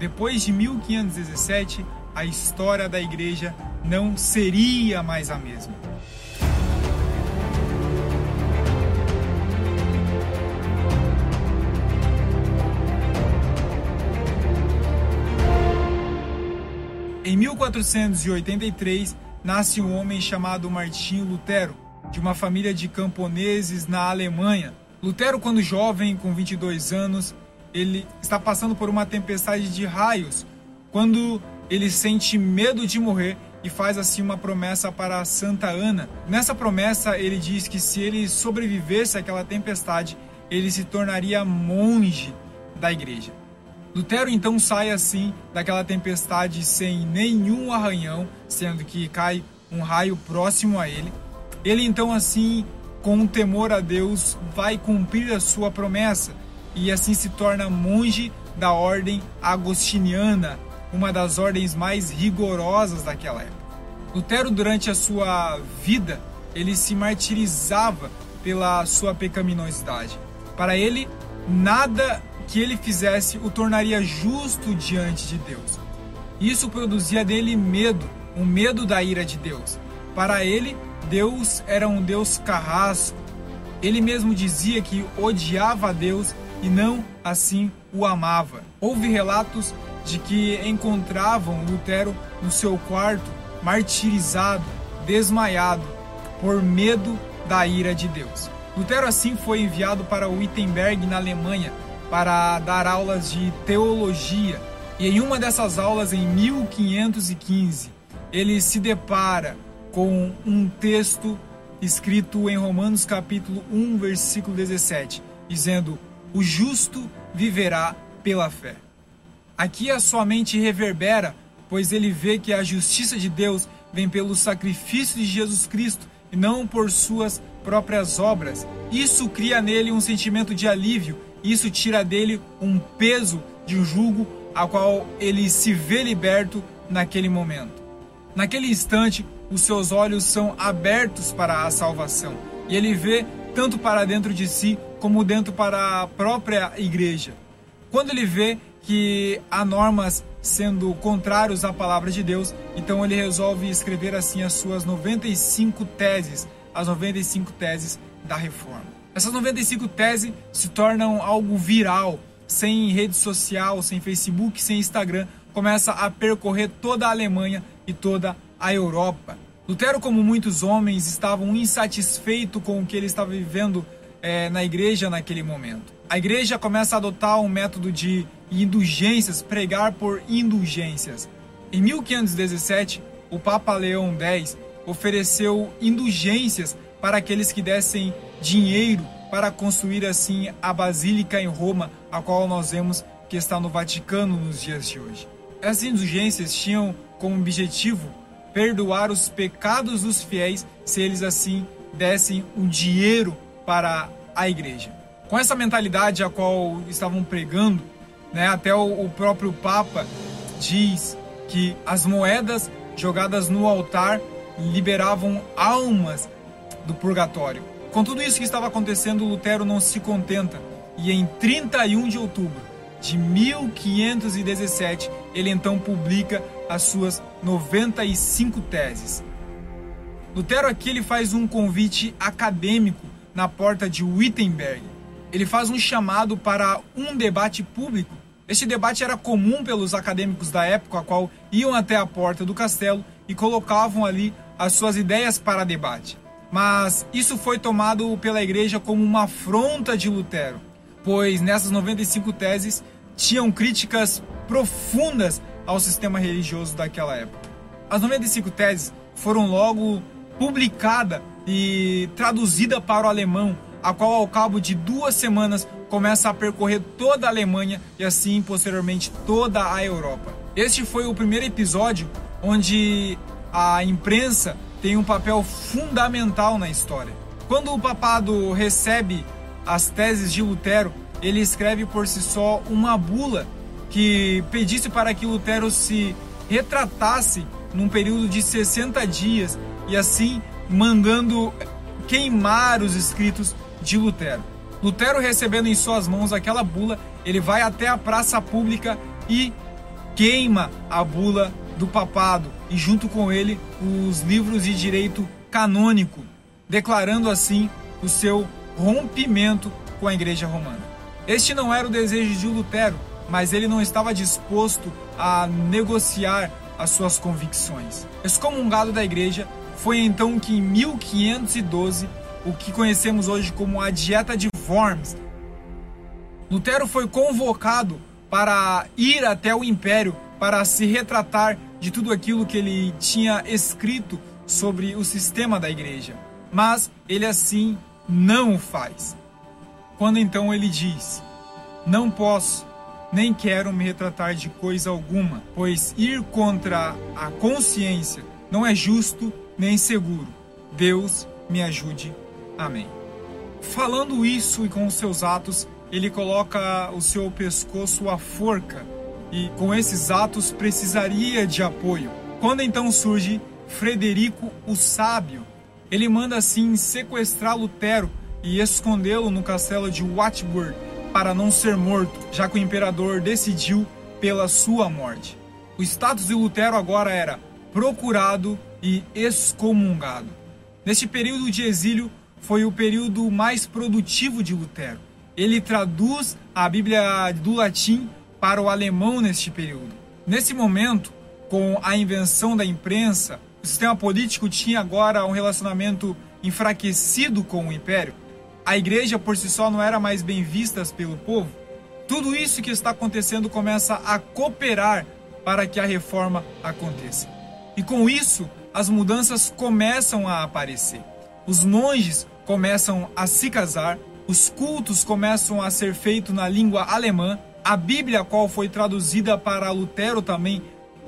depois de 1517, a história da igreja não seria mais a mesma. Em 1483, nasce um homem chamado Martinho Lutero, de uma família de camponeses na Alemanha. Lutero, quando jovem, com 22 anos, ele está passando por uma tempestade de raios, quando ele sente medo de morrer e faz assim uma promessa para Santa Ana. Nessa promessa, ele diz que se ele sobrevivesse àquela tempestade, ele se tornaria monge da igreja. Lutero então sai assim daquela tempestade sem nenhum arranhão, sendo que cai um raio próximo a ele. Ele então assim, com temor a Deus, vai cumprir a sua promessa e assim se torna monge da ordem agostiniana, uma das ordens mais rigorosas daquela época. Lutero, durante a sua vida, ele se martirizava pela sua pecaminosidade. Para ele, nada que ele fizesse o tornaria justo diante de Deus. Isso produzia dele medo, um medo da ira de Deus. Para ele, Deus era um Deus carrasco. Ele mesmo dizia que odiava a Deus e não assim o amava. Houve relatos de que encontravam Lutero no seu quarto, martirizado, desmaiado, por medo da ira de Deus. Lutero assim foi enviado para Wittenberg, na Alemanha, para dar aulas de teologia. E em uma dessas aulas, em 1515, ele se depara com um texto escrito em Romanos capítulo 1, versículo 17, dizendo: "O justo viverá pela fé". Aqui a sua mente reverbera, pois ele vê que a justiça de Deus vem pelo sacrifício de Jesus Cristo e não por suas próprias obras. Isso cria nele um sentimento de alívio, isso tira dele um peso de julgo a qual ele se vê liberto naquele momento. Naquele instante, os seus olhos são abertos para a salvação e ele vê tanto para dentro de si como dentro para a própria igreja. Quando ele vê que há normas sendo contrários à palavra de Deus, então ele resolve escrever assim as suas 95 teses, as 95 teses da reforma. Essas 95 teses se tornam algo viral, sem rede social, sem Facebook, sem Instagram, começa a percorrer toda a Alemanha e toda a Europa. Lutero, como muitos homens, estavam insatisfeitos com o que ele estava vivendo é, na igreja naquele momento. A igreja começa a adotar um método de indulgências, pregar por indulgências. Em 1517, o Papa Leão X ofereceu indulgências para aqueles que dessem dinheiro para construir assim a Basílica em Roma, a qual nós vemos que está no Vaticano nos dias de hoje. Essas indulgências tinham como objetivo perdoar os pecados dos fiéis se eles assim dessem o dinheiro para a igreja. Com essa mentalidade a qual estavam pregando, né? Até o, o próprio Papa diz que as moedas jogadas no altar liberavam almas do purgatório. Com tudo isso que estava acontecendo, Lutero não se contenta e em 31 de outubro de 1517 ele então publica as suas 95 teses. Lutero aqui ele faz um convite acadêmico na porta de Wittenberg. Ele faz um chamado para um debate público este debate era comum pelos acadêmicos da época, a qual iam até a porta do castelo e colocavam ali as suas ideias para debate. Mas isso foi tomado pela igreja como uma afronta de Lutero, pois nessas 95 teses tinham críticas profundas ao sistema religioso daquela época. As 95 teses foram logo publicadas e traduzidas para o alemão, a qual ao cabo de duas semanas começa a percorrer toda a Alemanha e assim posteriormente toda a Europa. Este foi o primeiro episódio onde a imprensa tem um papel fundamental na história. Quando o papado recebe as teses de Lutero, ele escreve por si só uma bula que pedisse para que Lutero se retratasse num período de 60 dias e assim mandando queimar os escritos de Lutero. Lutero recebendo em suas mãos aquela bula, ele vai até a praça pública e queima a bula do papado e, junto com ele, os livros de direito canônico, declarando assim o seu rompimento com a Igreja Romana. Este não era o desejo de Lutero, mas ele não estava disposto a negociar as suas convicções. Excomungado da Igreja, foi então que em 1512, o que conhecemos hoje como a Dieta de Worms, Lutero foi convocado para ir até o Império para se retratar de tudo aquilo que ele tinha escrito sobre o sistema da igreja. Mas ele assim não o faz. Quando então ele diz: Não posso, nem quero me retratar de coisa alguma, pois ir contra a consciência não é justo nem seguro. Deus me ajude. Amém. Falando isso e com os seus atos, ele coloca o seu pescoço à forca e com esses atos precisaria de apoio. Quando então surge Frederico o Sábio, ele manda assim sequestrar Lutero e escondê-lo no castelo de Wartburg para não ser morto, já que o imperador decidiu pela sua morte. O status de Lutero agora era procurado e excomungado. Neste período de exílio foi o período mais produtivo de Lutero. Ele traduz a Bíblia do latim para o alemão neste período. Nesse momento, com a invenção da imprensa, o sistema político tinha agora um relacionamento enfraquecido com o império. A igreja por si só não era mais bem vista pelo povo. Tudo isso que está acontecendo começa a cooperar para que a reforma aconteça. E com isso, as mudanças começam a aparecer. Os monges começam a se casar, os cultos começam a ser feitos na língua alemã, a Bíblia, qual foi traduzida para Lutero também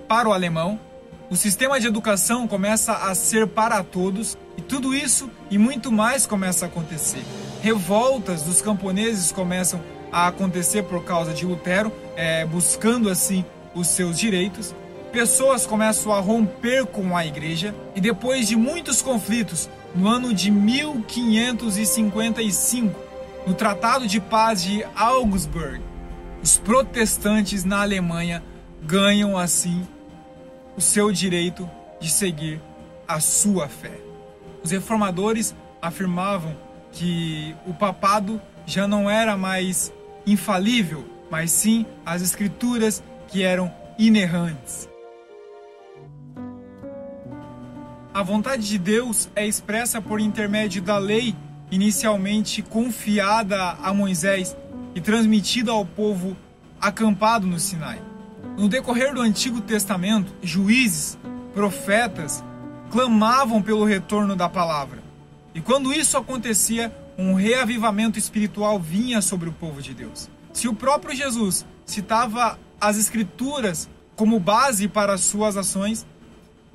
para o alemão, o sistema de educação começa a ser para todos e tudo isso e muito mais começa a acontecer. Revoltas dos camponeses começam a acontecer por causa de Lutero, é, buscando assim os seus direitos. Pessoas começam a romper com a igreja e depois de muitos conflitos, no ano de 1555, no Tratado de Paz de Augsburg, os protestantes na Alemanha ganham assim o seu direito de seguir a sua fé. Os reformadores afirmavam que o papado já não era mais infalível, mas sim as escrituras que eram inerrantes. A vontade de Deus é expressa por intermédio da lei inicialmente confiada a Moisés e transmitida ao povo acampado no Sinai. No decorrer do Antigo Testamento, juízes, profetas clamavam pelo retorno da palavra. E quando isso acontecia, um reavivamento espiritual vinha sobre o povo de Deus. Se o próprio Jesus citava as escrituras como base para as suas ações,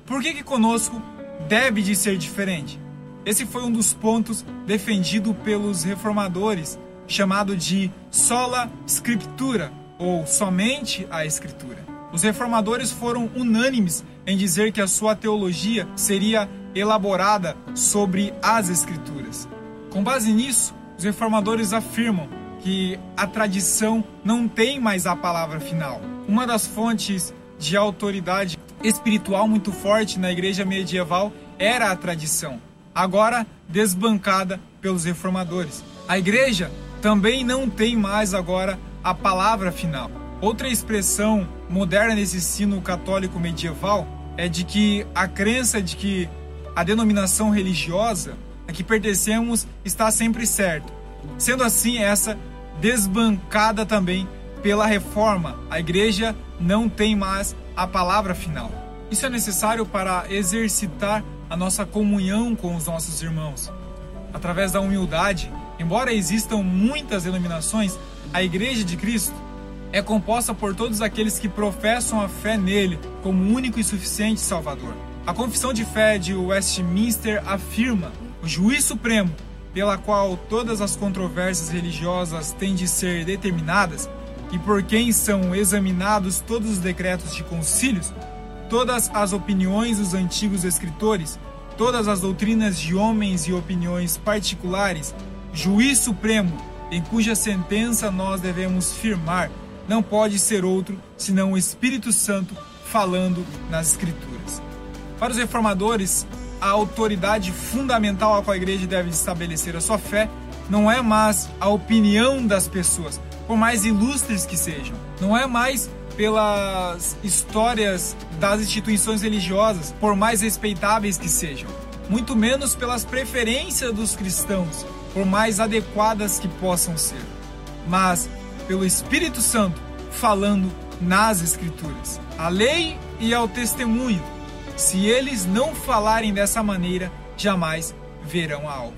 por que que conosco deve de ser diferente? Esse foi um dos pontos defendido pelos reformadores chamado de sola scriptura, ou somente a escritura. Os reformadores foram unânimes em dizer que a sua teologia seria elaborada sobre as escrituras. Com base nisso, os reformadores afirmam que a tradição não tem mais a palavra final. Uma das fontes de autoridade espiritual muito forte na igreja medieval era a tradição, agora desbancada pelos reformadores. A igreja também não tem mais agora a palavra final. Outra expressão moderna nesse ensino católico medieval é de que a crença de que a denominação religiosa a que pertencemos está sempre certa. Sendo assim, essa desbancada também pela reforma. A igreja não tem mais a palavra final. Isso é necessário para exercitar a nossa comunhão com os nossos irmãos. Através da humildade, Embora existam muitas denominações, a Igreja de Cristo é composta por todos aqueles que professam a fé nele como único e suficiente Salvador. A Confissão de Fé de Westminster afirma o juiz supremo pela qual todas as controvérsias religiosas têm de ser determinadas e por quem são examinados todos os decretos de concílios, todas as opiniões dos antigos escritores, todas as doutrinas de homens e opiniões particulares? Juiz supremo, em cuja sentença nós devemos firmar, não pode ser outro senão o Espírito Santo falando nas Escrituras. Para os reformadores, a autoridade fundamental a qual a igreja deve estabelecer a sua fé não é mais a opinião das pessoas, por mais ilustres que sejam, não é mais pelas histórias das instituições religiosas, por mais respeitáveis que sejam, muito menos pelas preferências dos cristãos, por mais adequadas que possam ser, mas pelo Espírito Santo falando nas Escrituras. A lei e ao testemunho. Se eles não falarem dessa maneira, jamais verão a alma.